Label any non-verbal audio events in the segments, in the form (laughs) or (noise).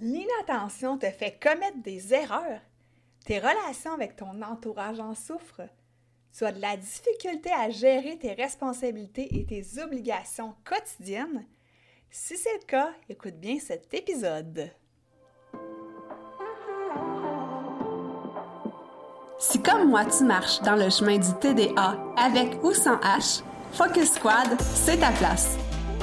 L'inattention te fait commettre des erreurs. Tes relations avec ton entourage en souffrent. Tu as de la difficulté à gérer tes responsabilités et tes obligations quotidiennes. Si c'est le cas, écoute bien cet épisode. Si comme moi tu marches dans le chemin du TDA avec ou sans H, Focus Squad, c'est ta place.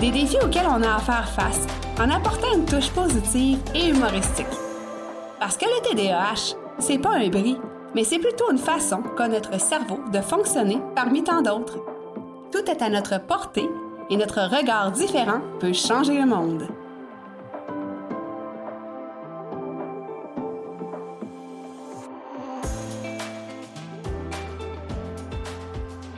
des défis auxquels on a à faire face en apportant une touche positive et humoristique. Parce que le TDAH, c'est pas un bris, mais c'est plutôt une façon qu'a notre cerveau de fonctionner parmi tant d'autres. Tout est à notre portée et notre regard différent peut changer le monde.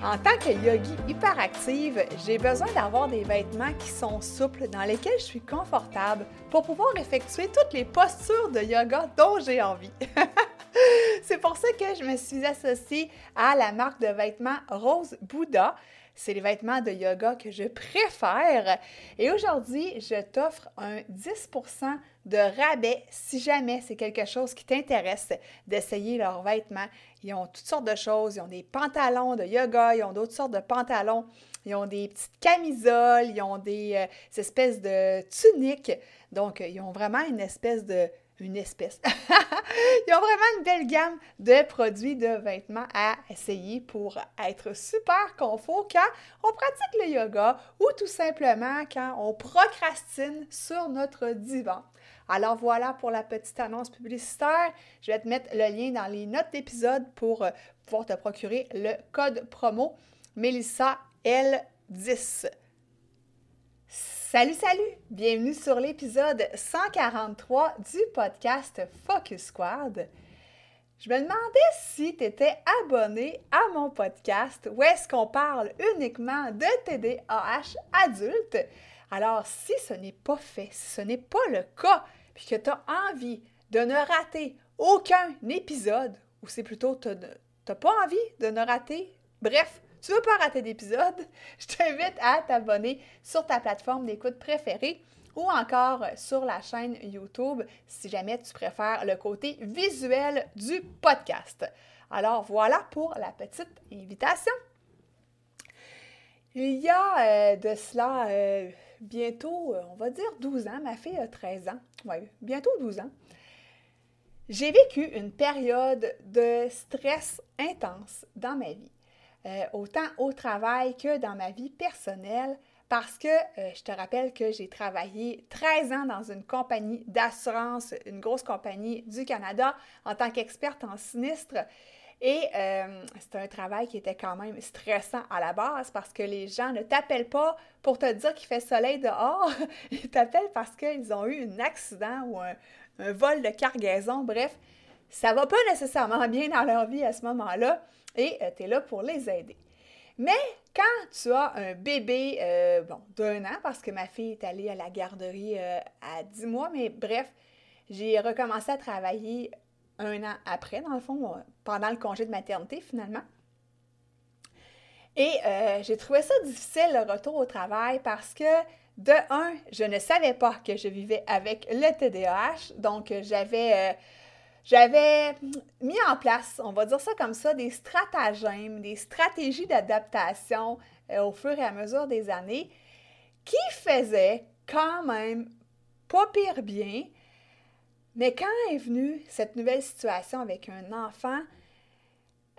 En tant que yogi hyperactive, j'ai besoin d'avoir des vêtements qui sont souples, dans lesquels je suis confortable pour pouvoir effectuer toutes les postures de yoga dont j'ai envie. (laughs) C'est pour ça que je me suis associée à la marque de vêtements Rose Bouddha. C'est les vêtements de yoga que je préfère. Et aujourd'hui, je t'offre un 10% de rabais si jamais c'est quelque chose qui t'intéresse d'essayer leurs vêtements. Ils ont toutes sortes de choses. Ils ont des pantalons de yoga, ils ont d'autres sortes de pantalons. Ils ont des petites camisoles, ils ont des, euh, espèces de tuniques. Donc, ils ont vraiment une espèce de une espèce. (laughs) Ils ont vraiment une belle gamme de produits de vêtements à essayer pour être super confort quand on pratique le yoga ou tout simplement quand on procrastine sur notre divan. Alors voilà pour la petite annonce publicitaire. Je vais te mettre le lien dans les notes d'épisode pour euh, pouvoir te procurer le code promo Melissa L10. Salut, salut! Bienvenue sur l'épisode 143 du podcast Focus Squad. Je me demandais si tu étais abonné à mon podcast où est-ce qu'on parle uniquement de TDAH adulte. Alors, si ce n'est pas fait, si ce n'est pas le cas, puis que tu as envie de ne rater aucun épisode, ou c'est plutôt tu n'as pas envie de ne rater, bref, tu veux pas rater d'épisode, (laughs) je t'invite à t'abonner sur ta plateforme d'écoute préférée ou encore sur la chaîne YouTube si jamais tu préfères le côté visuel du podcast. Alors voilà pour la petite invitation. Il y a euh, de cela euh, bientôt, euh, on va dire 12 ans, ma fille a 13 ans, oui, bientôt 12 ans. J'ai vécu une période de stress intense dans ma vie. Euh, autant au travail que dans ma vie personnelle, parce que euh, je te rappelle que j'ai travaillé 13 ans dans une compagnie d'assurance, une grosse compagnie du Canada, en tant qu'experte en sinistre. Et euh, c'est un travail qui était quand même stressant à la base parce que les gens ne t'appellent pas pour te dire qu'il fait soleil dehors, (laughs) ils t'appellent parce qu'ils ont eu un accident ou un, un vol de cargaison. Bref, ça va pas nécessairement bien dans leur vie à ce moment-là et euh, tu es là pour les aider. Mais quand tu as un bébé euh, bon, d'un an, parce que ma fille est allée à la garderie euh, à 10 mois, mais bref, j'ai recommencé à travailler un an après, dans le fond, pendant le congé de maternité finalement. Et j'ai trouvé ça difficile le retour au travail parce que, de un, je ne savais pas que je vivais avec le TDAH, donc j'avais j'avais mis en place, on va dire ça comme ça, des stratagèmes, des stratégies d'adaptation euh, au fur et à mesure des années qui faisaient quand même pas pire bien. Mais quand est venue cette nouvelle situation avec un enfant,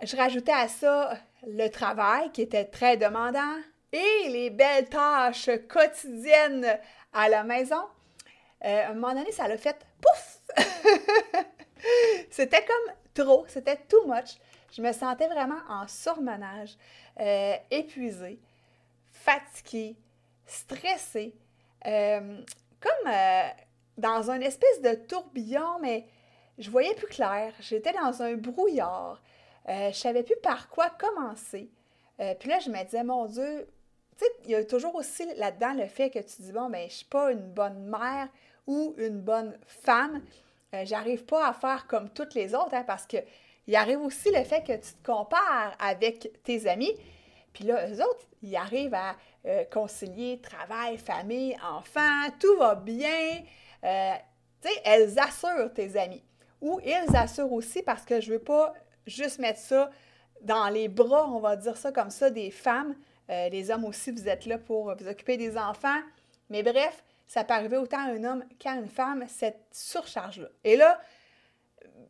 je rajoutais à ça le travail qui était très demandant et les belles tâches quotidiennes à la maison. Euh, à un moment donné, ça l'a fait pouf! (laughs) c'était comme trop, c'était too much. Je me sentais vraiment en surmenage, euh, épuisée, fatiguée, stressée. Euh, comme, euh, dans un espèce de tourbillon, mais je voyais plus clair. J'étais dans un brouillard. Euh, je savais plus par quoi commencer. Puis là, je me disais, mon Dieu, tu sais, il y a toujours aussi là-dedans le fait que tu dis, bon, ben, je suis pas une bonne mère ou une bonne femme. Euh, j'arrive pas à faire comme toutes les autres, hein, parce que il arrive aussi le fait que tu te compares avec tes amis. Puis là, eux autres, ils arrivent à euh, concilier travail, famille, enfants, tout va bien. Euh, tu sais, elles assurent tes amis. Ou ils assurent aussi parce que je veux pas juste mettre ça dans les bras, on va dire ça comme ça, des femmes. Euh, les hommes aussi, vous êtes là pour vous occuper des enfants. Mais bref, ça peut arriver autant à un homme qu'à une femme, cette surcharge-là. Et là,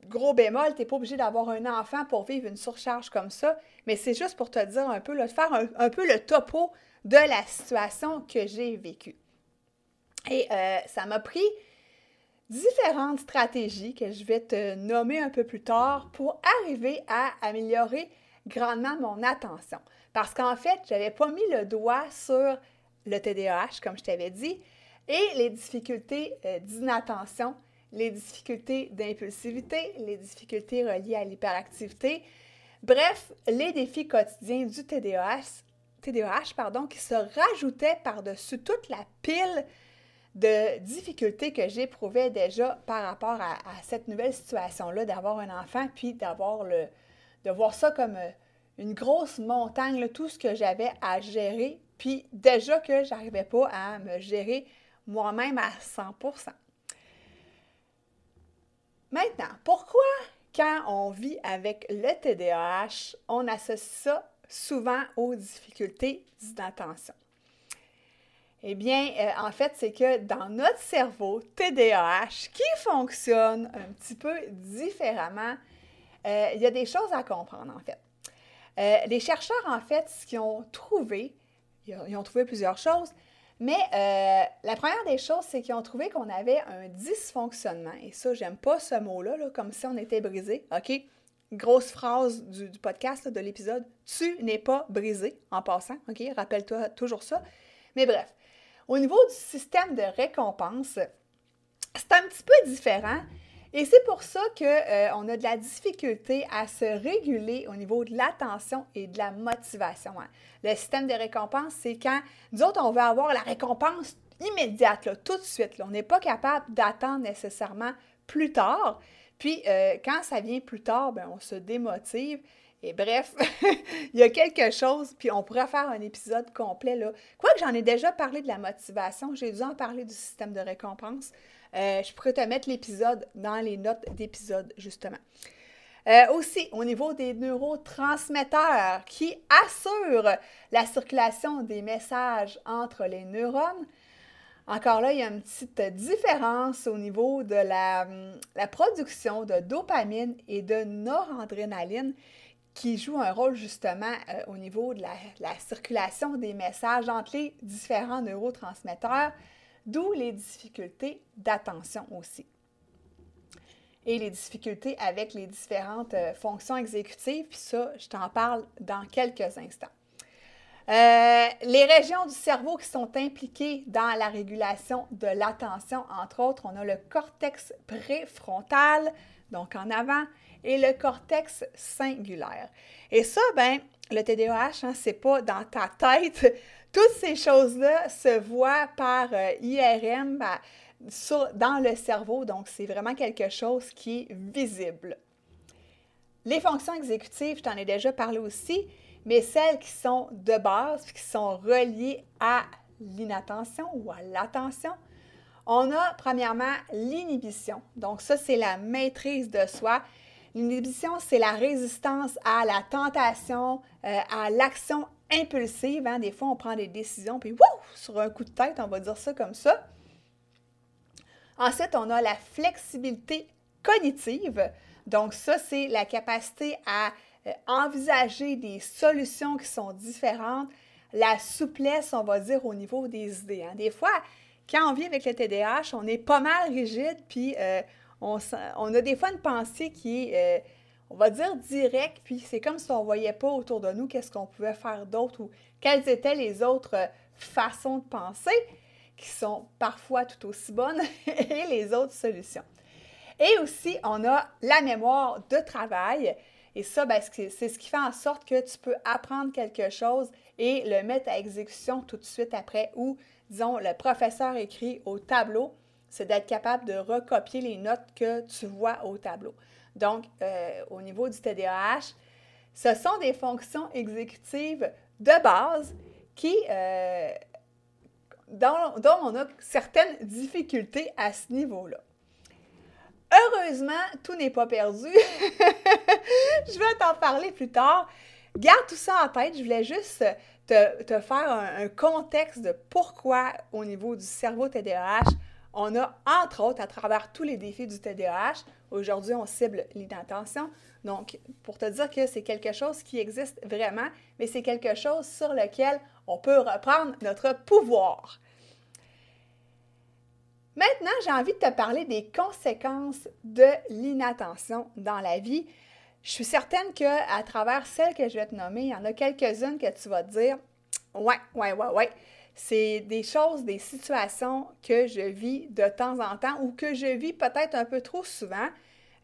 gros bémol, tu n'es pas obligé d'avoir un enfant pour vivre une surcharge comme ça, mais c'est juste pour te dire un peu, de faire un, peu le topo de la situation que j'ai vécue. Et euh, ça m'a pris différentes stratégies que je vais te nommer un peu plus tard pour arriver à améliorer grandement mon attention. Parce qu'en fait, je n'avais pas mis le doigt sur le TDAH, comme je t'avais dit, et les difficultés euh, d'inattention les difficultés d'impulsivité, les difficultés reliées à l'hyperactivité, bref, les défis quotidiens du TDAH, pardon, qui se rajoutaient par-dessus toute la pile de difficultés que j'éprouvais déjà par rapport à, cette nouvelle situation-là d'avoir un enfant, puis d'avoir le, de voir ça comme euh, une grosse montagne, tout ce que j'avais à gérer, puis déjà que j'arrivais pas à me gérer moi-même à 100% Maintenant, pourquoi quand on vit avec le TDAH, on associe ça souvent aux difficultés d'inattention? Eh bien, euh, en fait, c'est que dans notre cerveau TDAH, qui fonctionne un petit peu différemment, euh, il y a des choses à comprendre, en fait. Euh, les chercheurs, en fait, ce qu'ils ont trouvé, ils ont trouvé plusieurs choses, mais euh, la première des choses, c'est qu'ils ont trouvé qu'on avait un dysfonctionnement. Et ça, j'aime pas ce mot-là, comme si on était brisé. OK? Grosse phrase du, podcast, de l'épisode. Tu n'es pas brisé, en passant. OK? Rappelle-toi toujours ça. Mais bref, au niveau du système de récompense, c'est un petit peu différent. Et c'est pour ça qu'on euh, a de la difficulté à se réguler au niveau de l'attention et de la motivation. Hein. Le système de récompense, c'est quand nous autres, on veut avoir la récompense immédiate, tout de suite. On n'est pas capable d'attendre nécessairement plus tard. Puis euh, quand ça vient plus tard, ben, on se démotive. Et bref, (laughs) il y a quelque chose, puis on pourrait faire un épisode complet. Là. Quoique j'en ai déjà parlé de la motivation, j'ai dû en parler du système de récompense. Euh, je pourrais te mettre l'épisode dans les notes d'épisode, justement. Euh, aussi, au niveau des neurotransmetteurs qui assurent la circulation des messages entre les neurones, encore là, il y a une petite différence au niveau de la, production de dopamine et de noradrénaline qui jouent un rôle justement euh, au niveau de la, circulation des messages entre les différents neurotransmetteurs d'où les difficultés d'attention aussi. Et les difficultés avec les différentes euh, fonctions exécutives, puis ça, je t'en parle dans quelques instants. Euh, les régions du cerveau qui sont impliquées dans la régulation de l'attention, entre autres, on a le cortex préfrontal, donc en avant, et le cortex singulaire. Et ça, ben, le TDAH, hein, c'est pas dans ta tête toutes ces choses-là se voient par euh, IRM dans le cerveau, donc c'est vraiment quelque chose qui est visible. Les fonctions exécutives, je t'en ai déjà parlé aussi, mais celles qui sont de base, qui sont reliées à l'inattention ou à l'attention, on a premièrement l'inhibition. Donc ça, c'est la maîtrise de soi. L'inhibition, c'est la résistance à la tentation, euh, à l'action impulsive. Hein. Des fois, on prend des décisions, puis wouh, sur un coup de tête, on va dire ça comme ça. Ensuite, on a la flexibilité cognitive. Donc, ça, c'est la capacité à euh, envisager des solutions qui sont différentes. La souplesse, on va dire, au niveau des idées. Hein. Des fois, quand on vit avec le TDAH, on est pas mal rigide, puis euh, on, a des fois une pensée qui est... Euh, on va dire direct, puis c'est comme si on ne voyait pas autour de nous qu'est-ce qu'on pouvait faire d'autre ou quelles étaient les autres façons de penser, qui sont parfois tout aussi bonnes (laughs) et les autres solutions. Et aussi, on a la mémoire de travail. Et ça, ben, c'est ce qui fait en sorte que tu peux apprendre quelque chose et le mettre à exécution tout de suite après. Ou, disons, le professeur écrit au tableau, c'est d'être capable de recopier les notes que tu vois au tableau. Donc, euh, au niveau du TDAH, ce sont des fonctions exécutives de base qui, euh, dont, dont on a certaines difficultés à ce niveau-là. Heureusement, tout n'est pas perdu. (laughs) je vais t'en parler plus tard. Garde tout ça en tête. Je voulais juste te, faire un, contexte de pourquoi, au niveau du cerveau TDAH, on a, entre autres, à travers tous les défis du TDAH, aujourd'hui, on cible l'inattention. Donc, pour te dire que c'est quelque chose qui existe vraiment, mais c'est quelque chose sur lequel on peut reprendre notre pouvoir. Maintenant, j'ai envie de te parler des conséquences de l'inattention dans la vie. Je suis certaine qu'à travers celles que je vais te nommer, il y en a quelques-unes que tu vas te dire Ouais, ouais, ouais, ouais. C'est des choses, des situations que je vis de temps en temps ou que je vis peut-être un peu trop souvent.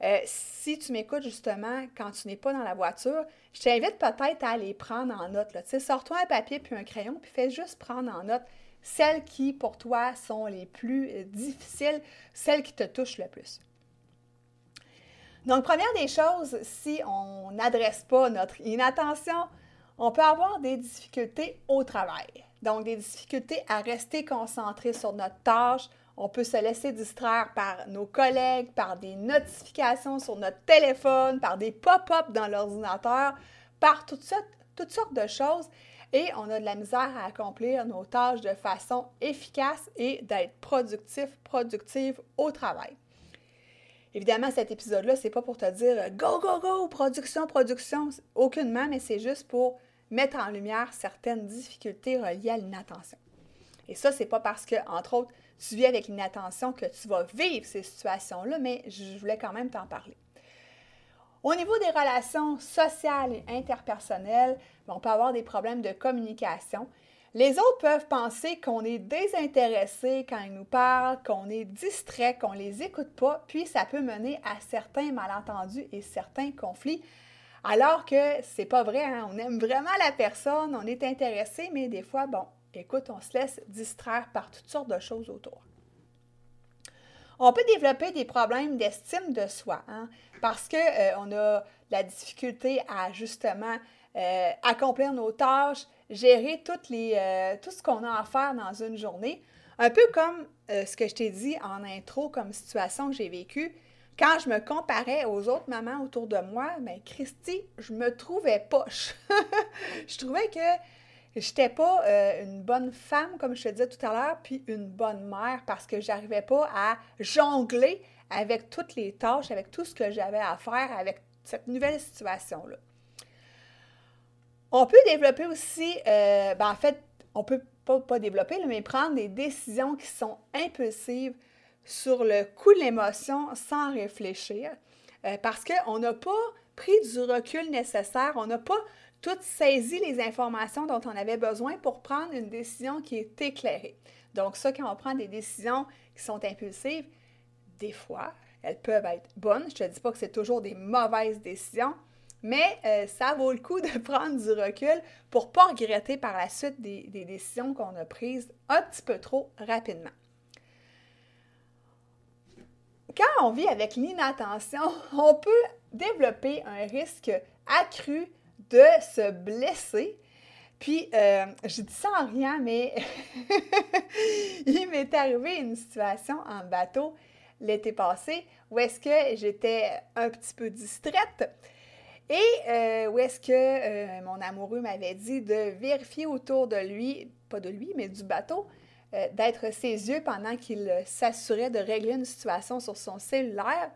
Euh, si tu m'écoutes justement quand tu n'es pas dans la voiture, je t'invite peut-être à les prendre en note. Sors-toi un papier puis un crayon, puis fais juste prendre en note celles qui, pour toi, sont les plus euh, difficiles, celles qui te touchent le plus. Donc, première des choses, si on n'adresse pas notre inattention, on peut avoir des difficultés au travail. Donc, des difficultés à rester concentré sur notre tâche. On peut se laisser distraire par nos collègues, par des notifications sur notre téléphone, par des pop-up dans l'ordinateur, par toutes sortes, de choses et on a de la misère à accomplir nos tâches de façon efficace et d'être productif, productive au travail. Évidemment, cet épisode-là, c'est pas pour te dire go, go, go, production, production, aucunement, mais c'est juste pour mettre en lumière certaines difficultés reliées à l'inattention. Et ça, c'est pas parce que, entre autres, tu vis avec l'inattention que tu vas vivre ces situations-là, mais je voulais quand même t'en parler. Au niveau des relations sociales et interpersonnelles, ben, on peut avoir des problèmes de communication. Les autres peuvent penser qu'on est désintéressé quand ils nous parlent, qu'on est distrait, qu'on ne les écoute pas, puis ça peut mener à certains malentendus et certains conflits. Alors que c'est pas vrai, hein. on aime vraiment la personne, on est intéressé, mais des fois, bon, écoute, on se laisse distraire par toutes sortes de choses autour. On peut développer des problèmes d'estime de soi hein, parce qu'on euh, a la difficulté à justement euh, accomplir nos tâches, gérer toutes les, euh, tout ce qu'on a à faire dans une journée. Un peu comme ce que je t'ai dit en intro comme situation que j'ai vécue. Quand je me comparais aux autres mamans autour de moi, ben, Christy, je me trouvais poche. (laughs) je trouvais que je n'étais pas euh, une bonne femme, comme je te disais tout à l'heure, puis une bonne mère parce que j'arrivais pas à jongler avec toutes les tâches, avec tout ce que j'avais à faire avec cette nouvelle situation-là. On peut développer aussi, euh, ben en fait, on peut pas, pas développer, mais prendre des décisions qui sont impulsives sur le coup de l'émotion sans réfléchir, euh, parce qu'on n'a pas pris du recul nécessaire, on n'a pas toutes saisi les informations dont on avait besoin pour prendre une décision qui est éclairée. Donc ça, quand on prend des décisions qui sont impulsives, des fois, elles peuvent être bonnes. Je ne dis pas que c'est toujours des mauvaises décisions, mais euh, ça vaut le coup de (laughs) prendre du recul pour ne pas regretter par la suite des décisions qu'on a prises un petit peu trop rapidement. Quand on vit avec l'inattention, (laughs) on peut développer un risque accru de se blesser. Puis, euh, je dis ça en rien, mais (laughs) il m'est arrivé une situation en bateau l'été passé où est-ce que j'étais un petit peu distraite et euh, où est-ce que euh, mon amoureux m'avait dit de vérifier autour de lui, pas de lui, mais du bateau, d'être ses yeux pendant qu'il s'assurait de régler une situation sur son cellulaire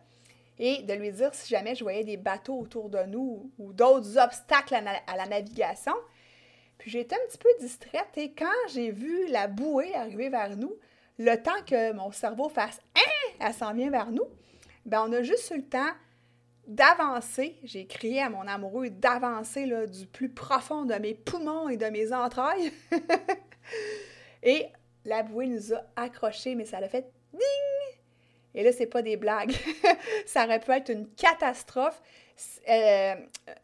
et de lui dire si jamais je voyais des bateaux autour de nous ou d'autres obstacles à, la navigation. Puis j'étais un petit peu distraite et quand j'ai vu la bouée arriver vers nous, le temps que mon cerveau fasse Hein, elle s'en vient vers nous, ben on a juste eu le temps d'avancer. J'ai crié à mon amoureux d'avancer du plus profond de mes poumons et de mes entrailles. (laughs) et la bouée nous a accrochés, mais ça l'a fait ding! Et là, c'est pas des blagues. (laughs) ça aurait pu être une catastrophe. Euh,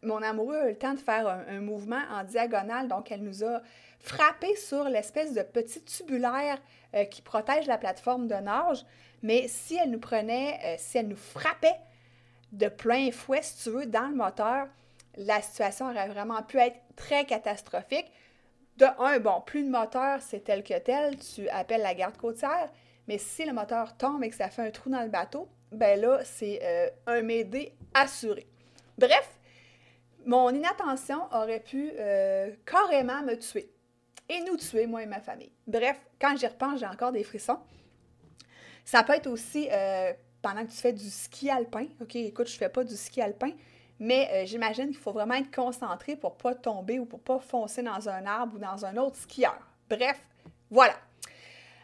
mon amoureux a eu le temps de faire un, mouvement en diagonale, donc elle nous a frappé sur l'espèce de petit tubulaire euh, qui protège la plateforme de nage. Mais si elle nous prenait, euh, si elle nous frappait de plein fouet, si tu veux, dans le moteur, la situation aurait vraiment pu être très catastrophique. De un, bon, plus de moteur, c'est tel que tel, tu appelles la garde côtière, mais si le moteur tombe et que ça fait un trou dans le bateau, ben là, c'est euh, un m'aider assuré. Bref, mon inattention aurait pu euh, carrément me tuer et nous tuer, moi et ma famille. Bref, quand j'y repense, j'ai encore des frissons. Ça peut être aussi euh, pendant que tu fais du ski alpin. OK, écoute, je fais pas du ski alpin, mais euh, j'imagine qu'il faut vraiment être concentré pour pas tomber ou pour pas foncer dans un arbre ou dans un autre skieur. Bref, voilà.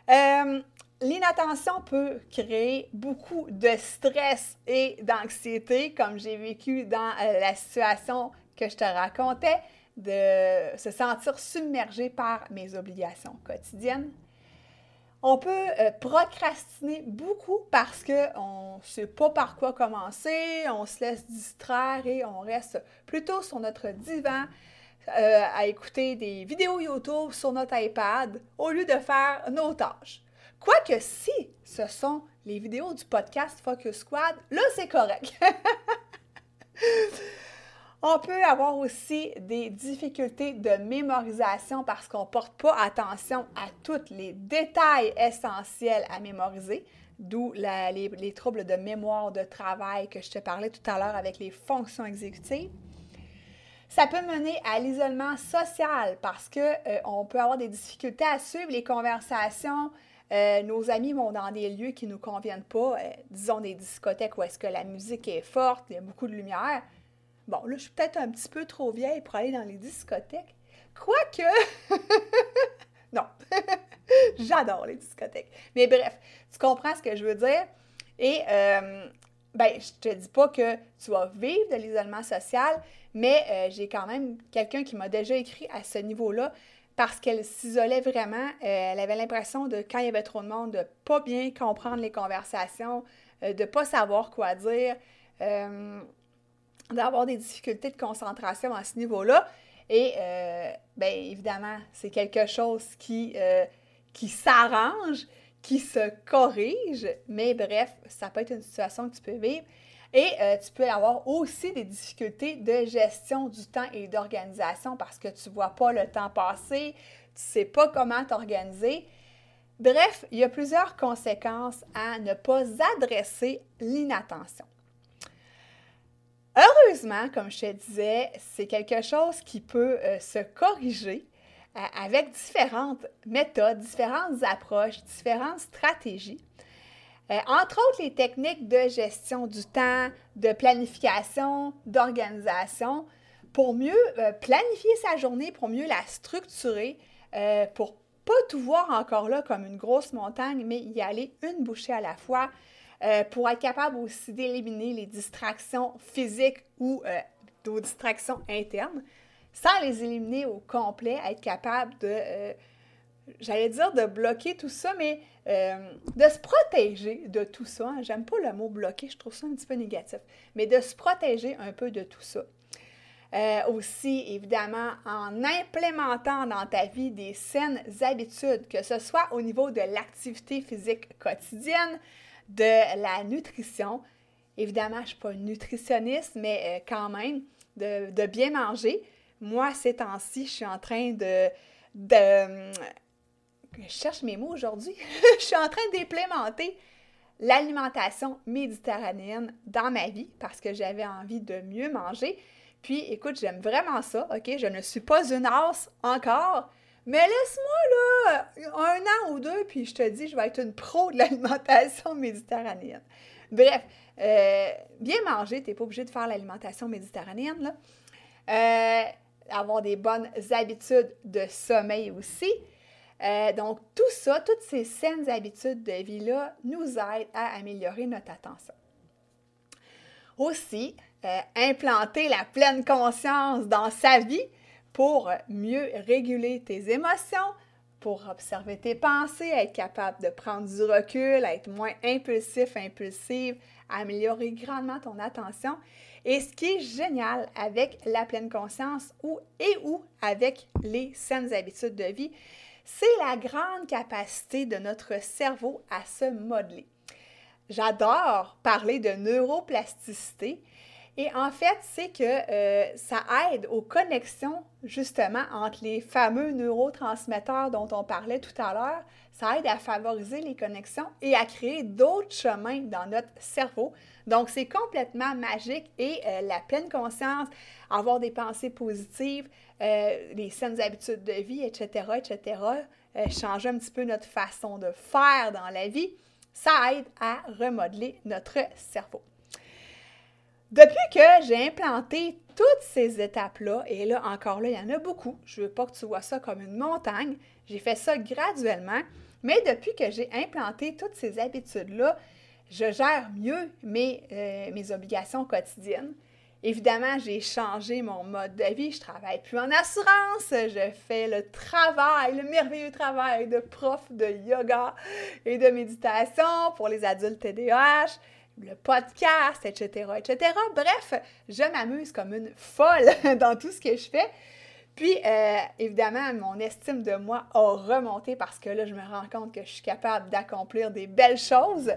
Euh, l'inattention peut créer beaucoup de stress et d'anxiété, comme j'ai vécu dans euh, la situation que je te racontais, de se sentir submergé par mes obligations quotidiennes, on peut euh, procrastiner beaucoup parce qu'on ne sait pas par quoi commencer, on se laisse distraire et on reste plutôt sur notre divan euh, à écouter des vidéos YouTube sur notre iPad au lieu de faire nos tâches. Quoique si ce sont les vidéos du podcast Focus Squad, là c'est correct. (laughs) On peut avoir aussi des difficultés de mémorisation parce qu'on ne porte pas attention à tous les détails essentiels à mémoriser, d'où les, troubles de mémoire de travail que je te parlais tout à l'heure avec les fonctions exécutives. Ça peut mener à l'isolement social parce qu'on euh, peut avoir des difficultés à suivre les conversations. Euh, nos amis vont dans des lieux qui ne nous conviennent pas, euh, disons des discothèques où est-ce que la musique est forte, il y a beaucoup de lumière. Bon, là, je suis peut-être un petit peu trop vieille pour aller dans les discothèques. Quoique, (laughs) non, (laughs) j'adore les discothèques. Mais bref, tu comprends ce que je veux dire. Et, euh, ben, je te dis pas que tu vas vivre de l'isolement social, mais euh, j'ai quand même quelqu'un qui m'a déjà écrit à ce niveau-là parce qu'elle s'isolait vraiment. Euh, elle avait l'impression de, quand il y avait trop de monde, de pas bien comprendre les conversations, de de pas savoir quoi dire d'avoir des difficultés de concentration à ce niveau-là. Et euh, bien évidemment, c'est quelque chose qui, euh, qui s'arrange, qui se corrige, mais bref, ça peut être une situation que tu peux vivre. Et euh, tu peux avoir aussi des difficultés de gestion du temps et d'organisation parce que tu ne vois pas le temps passer, tu ne sais pas comment t'organiser. Bref, il y a plusieurs conséquences à ne pas adresser l'inattention. Heureusement, comme je te disais, c'est quelque chose qui peut euh, se corriger euh, avec différentes méthodes, différentes approches, différentes stratégies. Euh, entre autres, les techniques de gestion du temps, de planification, d'organisation, pour mieux planifier sa journée, pour mieux la structurer, pour pas tout voir encore là comme une grosse montagne, mais y aller une bouchée à la fois, euh, pour être capable aussi d'éliminer les distractions physiques ou euh, nos distractions internes, sans les éliminer au complet, être capable de, euh, j'allais dire de bloquer tout ça, mais de se protéger de tout ça. J'aime pas le mot bloquer, je trouve ça un petit peu négatif, mais de se protéger un peu de tout ça. aussi, évidemment, en implémentant dans ta vie des saines habitudes, que ce soit au niveau de l'activité physique quotidienne, de la nutrition. Évidemment, je ne suis pas nutritionniste, mais euh, quand même, de, bien manger. Moi, ces temps-ci, je suis en train de, de... Je cherche mes mots aujourd'hui. (laughs) je suis en train d'implémenter l'alimentation méditerranéenne dans ma vie parce que j'avais envie de mieux manger. Puis, écoute, j'aime vraiment ça, OK? Je ne suis pas une as encore, mais laisse-moi là un an ou deux, puis je te dis, je vais être une pro de l'alimentation (laughs) méditerranéenne. Bref, euh, bien manger, tu n'es pas obligé de faire l'alimentation méditerranéenne. Là. Euh, avoir des bonnes habitudes de sommeil aussi. Euh, donc, tout ça, toutes ces saines habitudes de vie-là nous aident à améliorer notre attention. Aussi, implanter la pleine conscience dans sa vie pour mieux réguler tes émotions, pour observer tes pensées, être capable de prendre du recul, être moins impulsif, impulsive, améliorer grandement ton attention. Et ce qui est génial avec la pleine conscience ou et ou avec les saines habitudes de vie, c'est la grande capacité de notre cerveau à se modeler. J'adore parler de neuroplasticité et en fait, c'est que euh, ça aide aux connexions justement entre les fameux neurotransmetteurs dont on parlait tout à l'heure. Ça aide à favoriser les connexions et à créer d'autres chemins dans notre cerveau. Donc, c'est complètement magique et euh, la pleine conscience, avoir des pensées positives, euh, les saines habitudes de vie, etc., etc., changer un petit peu notre façon de faire dans la vie, ça aide à remodeler notre cerveau. Depuis que j'ai implanté toutes ces étapes-là, et là encore là, il y en a beaucoup, je ne veux pas que tu vois ça comme une montagne, j'ai fait ça graduellement, mais depuis que j'ai implanté toutes ces habitudes-là, je gère mieux mes, euh, mes obligations quotidiennes. Évidemment, j'ai changé mon mode de vie. Je travaille plus en assurance. Je fais le travail, le merveilleux travail de prof de yoga et de méditation pour les adultes TDAH le podcast, etc., etc. Bref, je m'amuse comme une folle (laughs) dans tout ce que je fais. Puis, euh, évidemment, mon estime de moi a remonté parce que là, je me rends compte que je suis capable d'accomplir des belles choses.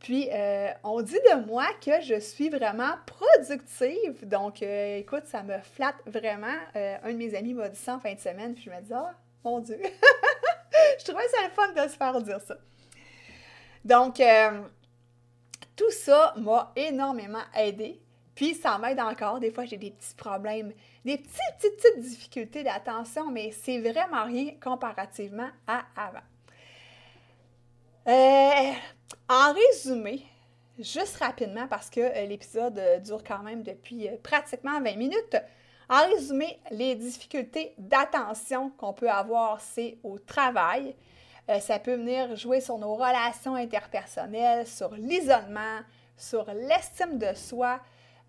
Puis, euh, on dit de moi que je suis vraiment productive. Donc, euh, écoute, ça me flatte vraiment. un de mes amis m'a dit ça en fin de semaine, puis je me dis, ah, mon Dieu! (laughs) je trouvais ça le fun de se faire dire ça. Donc, tout ça m'a énormément aidé. Puis ça m'aide encore. Des fois, j'ai des petits problèmes, des petites, petites, petites difficultés d'attention, mais c'est vraiment rien comparativement à avant. Euh, en résumé, juste rapidement, parce que euh, l'épisode euh, dure quand même depuis pratiquement 20 minutes. En résumé, les difficultés d'attention qu'on peut avoir, c'est au travail, euh, ça peut venir jouer sur nos relations interpersonnelles, sur l'isolement, sur l'estime de soi,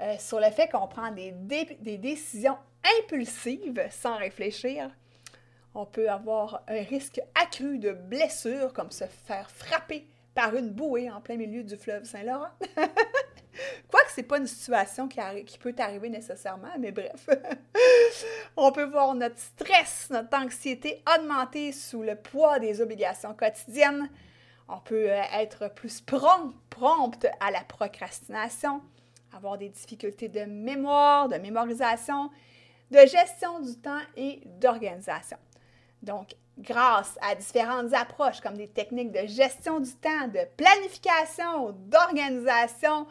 euh, sur le fait qu'on prend des, des, décisions impulsives sans réfléchir. On peut avoir un risque accru de blessures, comme se faire frapper par une bouée en plein milieu du fleuve Saint-Laurent. (laughs) C'est pas une situation qui, qui peut arriver nécessairement, mais bref. (laughs) On peut voir notre stress, notre anxiété augmenter sous le poids des obligations quotidiennes. On peut euh, être plus prompt, prompte à la procrastination, avoir des difficultés de mémoire, de mémorisation, de gestion du temps et d'organisation. Donc, grâce à différentes approches comme des techniques de gestion du temps, de planification, d'organisation,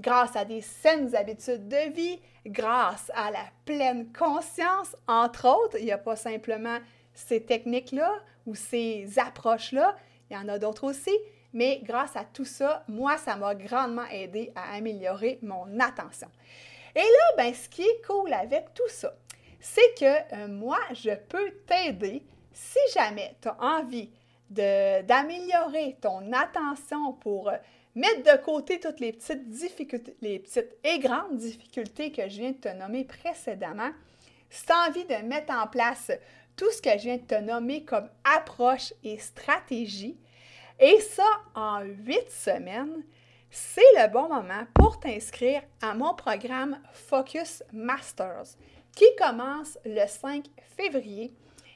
grâce à des saines habitudes de vie, grâce à la pleine conscience, entre autres. Il n'y a pas simplement ces techniques-là ou ces approches-là, il y en a d'autres aussi, mais grâce à tout ça, moi, ça m'a grandement aidé à améliorer mon attention. Et là, ben, ce qui est cool avec tout ça, c'est que euh, moi, je peux t'aider si jamais tu as envie d'améliorer ton attention pour mettre de côté toutes les petites difficultés, les petites et grandes difficultés que je viens de te nommer précédemment, si tu as envie de mettre en place tout ce que je viens de te nommer comme approche et stratégie, et ça en huit semaines, c'est le bon moment pour t'inscrire à mon programme Focus Masters qui commence le 5 février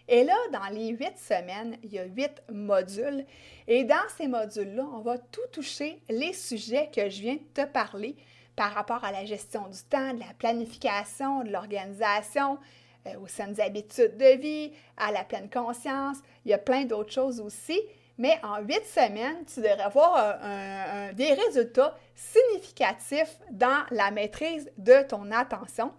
et là, dans les huit semaines, il y a huit modules. Et dans ces modules-là, on va tout toucher les sujets que je viens de te parler par rapport à la gestion du temps, de la planification, de l'organisation, euh, aux saines habitudes de vie, à la pleine conscience. Il y a plein d'autres choses aussi. Mais en huit semaines, tu devrais avoir des résultats significatifs dans la maîtrise de ton attention.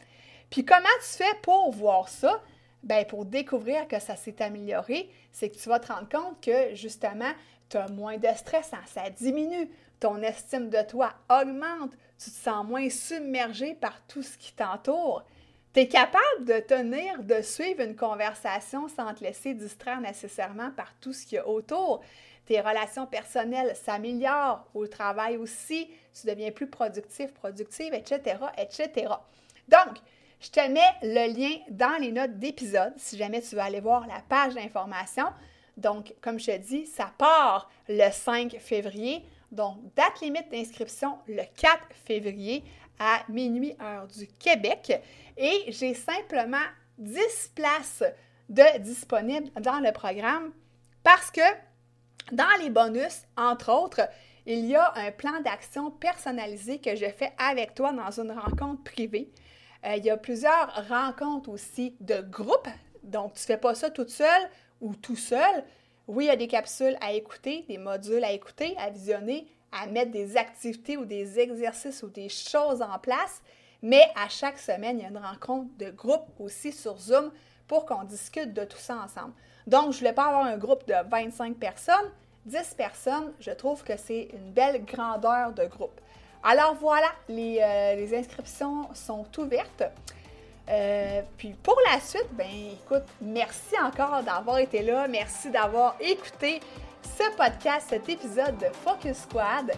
Puis comment tu fais pour voir ça? Bien, pour découvrir que ça s'est amélioré, c'est que tu vas te rendre compte que justement, tu as moins de stress, hein, ça diminue, ton estime de toi augmente, tu te sens moins submergé par tout ce qui t'entoure. Tu es capable de tenir, de suivre une conversation sans te laisser distraire nécessairement par tout ce qu'il y a autour. Tes relations personnelles s'améliorent, au travail aussi, tu deviens plus productif, productive, etc., etc. Donc, je te mets le lien dans les notes d'épisode si jamais tu veux aller voir la page d'information. Donc, comme je te dis, ça part le 5 février. Donc, date limite d'inscription le 4 février à minuit heure du Québec. Et j'ai simplement 10 places de disponibles dans le programme parce que dans les bonus, entre autres, il y a un plan d'action personnalisé que je fais avec toi dans une rencontre privée. Euh, il y a plusieurs rencontres aussi de groupe, donc tu ne fais pas ça toute seule ou tout seul. Oui, il y a des capsules à écouter, des modules à écouter, à visionner, à mettre des activités ou des exercices ou des choses en place, mais à chaque semaine, il y a une rencontre de groupe aussi sur Zoom pour qu'on discute de tout ça ensemble. Donc, je ne voulais pas avoir un groupe de 25 personnes, 10 personnes, je trouve que c'est une belle grandeur de groupe. Alors voilà, les, euh, inscriptions sont ouvertes. Euh, puis pour la suite, ben écoute, merci encore d'avoir été là, merci d'avoir écouté ce podcast, cet épisode de Focus Squad.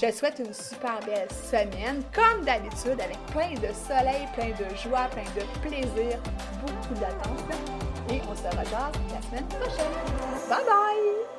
Je te souhaite une super belle semaine, comme d'habitude, avec plein de soleil, plein de joie, plein de plaisir, beaucoup d'attention. Et on se rejoint la semaine prochaine. Bye bye!